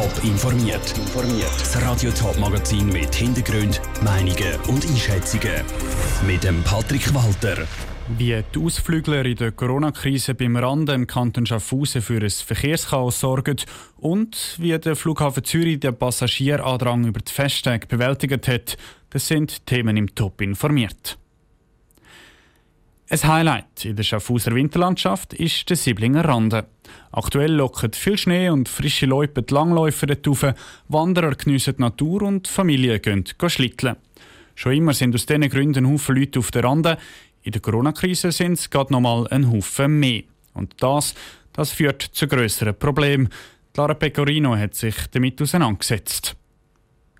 Top informiert. Das Radio Top Magazin mit Hintergrund, Meinungen und Einschätzungen mit dem Patrick Walter. Wie die Ausflügler in der Corona-Krise beim Rande im Kanton Schaffhausen für ein Verkehrschaos sorgen und wie der Flughafen Zürich den Passagierandrang über die Festtage bewältigt hat, das sind Themen im Top informiert. Ein Highlight in der Schaffhauser Winterlandschaft ist der Siblinger Rande. Aktuell locken viel Schnee und frische Leute die Langläufer dort Wanderer geniessen die Natur und Familien gehen schlitteln. Schon immer sind aus diesen Gründen Haufen Leute auf der Rande. In der Corona-Krise sind es gerade noch mal ein Haufen mehr. Und das, das führt zu grösseren Problemen. Lara Pecorino hat sich damit auseinandergesetzt.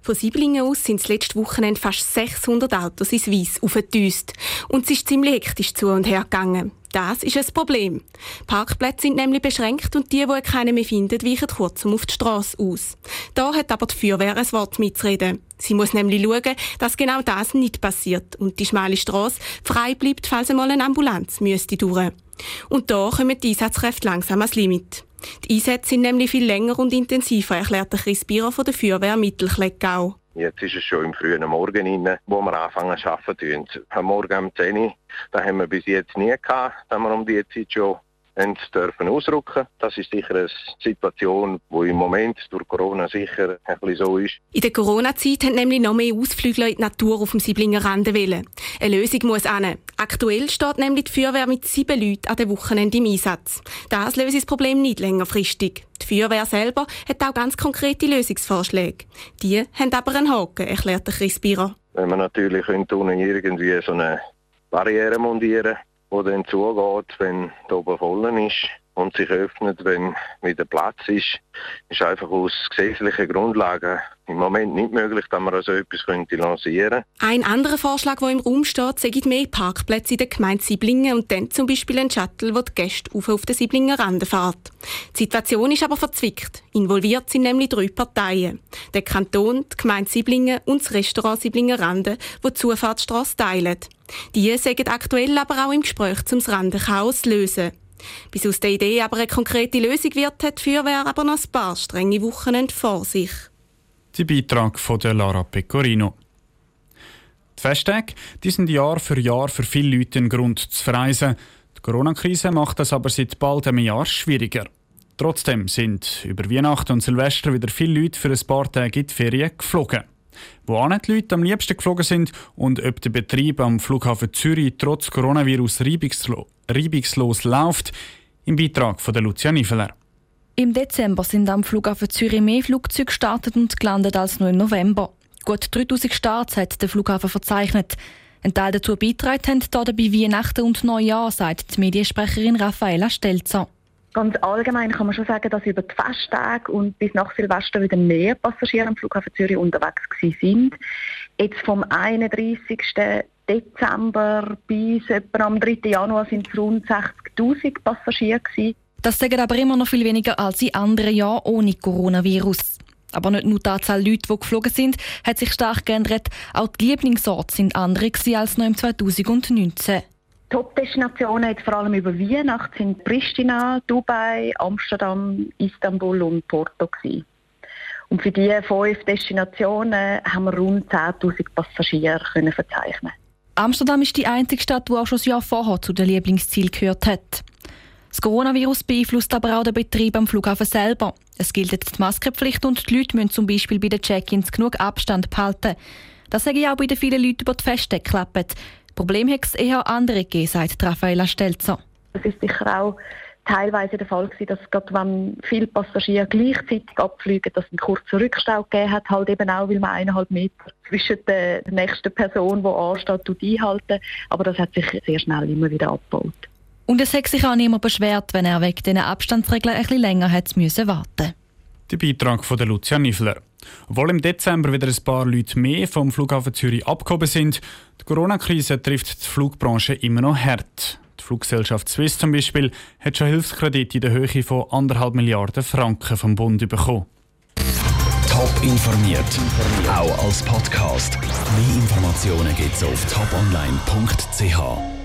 Von Sieblingen aus sind das letzte Wochenende fast 600 Autos ins Weiss aufgedüst. Und es ist ziemlich hektisch zu und her gegangen. Das ist ein Problem. Parkplätze sind nämlich beschränkt und die, die keinen mehr finden, weichen kurzum auf die Straße aus. Da hat aber die Feuerwehr ein Wort mitzureden. Sie muss nämlich schauen, dass genau das nicht passiert und die schmale Straße frei bleibt, falls einmal eine Ambulanz müsste durch. Und da kommen die Einsatzkräfte langsam ans Limit. Die Einsätze sind nämlich viel länger und intensiver, erklärt Chris Bierer von der Feuerwehr Mittelkleckau. Jetzt ist es schon im frühen Morgen rein, wo wir anfangen zu arbeiten. Am Morgen um 10 Uhr, das haben wir bis jetzt nie gehabt, da wir um die Zeit schon dürfen ausrücken. Das ist sicher eine Situation, die im Moment durch Corona sicher ein bisschen so ist. In der Corona-Zeit haben nämlich noch mehr Ausflügler in die Natur auf dem Siblinger Rande wählen. Eine Lösung muss an. Aktuell steht nämlich die Feuerwehr mit sieben Leuten an den Wochenende im Einsatz. Das löst das Problem nicht längerfristig. Die Feuerwehr selber hat auch ganz konkrete Lösungsvorschläge. Die haben aber einen Haken, erklärt Chris Bierer. Wenn man natürlich irgendwie so eine Barriere montieren wo dann zugeht, wenn da oben voll ist und sich öffnet, wenn wieder Platz ist, ist einfach aus gesetzlichen Grundlagen im Moment nicht möglich, dass man so etwas könnte lancieren Ein anderer Vorschlag, der im Raum steht, sei mehr Parkplätze in der Gemeinde Siblingen und dann zum Beispiel ein Shuttle, wo die Gäste auf, den Siblinger Rande fährt. Die Situation ist aber verzwickt. Involviert sind nämlich drei Parteien. Der Kanton, die Gemeinde Siblingen und das Restaurant Siblinger Rande, wo die Zufahrtsstrasse teilen. Die sagen aktuell aber auch im Gespräch, um das Randenchaos zu lösen. Bis aus der Idee aber eine konkrete Lösung wird, hat die Feuerwehr aber noch ein paar strenge Wochenende vor sich. Die Beitrag von der Lara Pecorino. Die Festtage die sind Jahr für Jahr für viele Leute ein Grund zu verreisen. Die Corona-Krise macht das aber seit bald einem Jahr schwieriger. Trotzdem sind über Weihnachten und Silvester wieder viele Leute für ein paar Tage in die Ferien geflogen. Wo die Leute am liebsten geflogen sind und ob der Betrieb am Flughafen Zürich trotz Coronavirus reibungslos, reibungslos läuft, im Beitrag von der Lucia Niveler. Im Dezember sind am Flughafen Zürich mehr Flugzeuge gestartet und gelandet als nur im November. Gut 3000 Starts hat der Flughafen verzeichnet. Ein Teil dazu beitragen haben dabei Weihnachten und Neujahr, sagt die Mediensprecherin Raffaella Stelzer. Ganz allgemein kann man schon sagen, dass über die Festtage und bis nach Silvester wieder mehr Passagiere am Flughafen Zürich unterwegs sind. Jetzt vom 31. Dezember bis etwa am 3. Januar sind es rund 60.000 Passagiere. Gewesen. Das sagen aber immer noch viel weniger als in anderen Jahren ohne Coronavirus. Aber nicht nur die Anzahl Leute, die geflogen sind, hat sich stark geändert. Auch die Lieblingsorte sind andere als noch im 2019. Top-Destinationen vor allem über Weihnachten sind Pristina, Dubai, Amsterdam, Istanbul und Porto gewesen. Und für diese fünf Destinationen haben wir rund 10.000 Passagiere können verzeichnen. Amsterdam ist die einzige Stadt, die auch schon das Jahr vorher zu den Lieblingszielen gehört hat. Das Coronavirus beeinflusst aber auch den Betrieb am Flughafen selber. Es gilt jetzt die Maskenpflicht und die Leute müssen zum Beispiel bei den Check-ins genug Abstand behalten. Das sage ich auch bei den vielen Leuten über die Feste geklappt. Problem hat es eher andere gegeben, sagt Raffaella Stelzer. Es ist sicher auch teilweise der Fall gewesen, dass gerade wenn viele Passagiere gleichzeitig abfliegen, dass es einen kurzen Rückstau gegeben hat, halt eben auch, weil man eineinhalb Meter zwischen der nächsten Person, die ansteht, und einhalten. Aber das hat sich sehr schnell immer wieder abgebaut. Und es hat sich auch niemand beschwert, wenn er wegen diesen Abstandsregeln ein bisschen länger hat müssen warten Der Beitrag von Lucia Niffler. Obwohl im Dezember wieder ein paar Leute mehr vom Flughafen Zürich abgehoben sind, die Corona-Krise trifft die Flugbranche immer noch hart. Die Fluggesellschaft Swiss zum Beispiel hat schon Hilfskredite in der Höhe von 1,5 Milliarden Franken vom Bund bekommen. Top informiert, auch als Podcast. Mehr Informationen gibt es auf toponline.ch.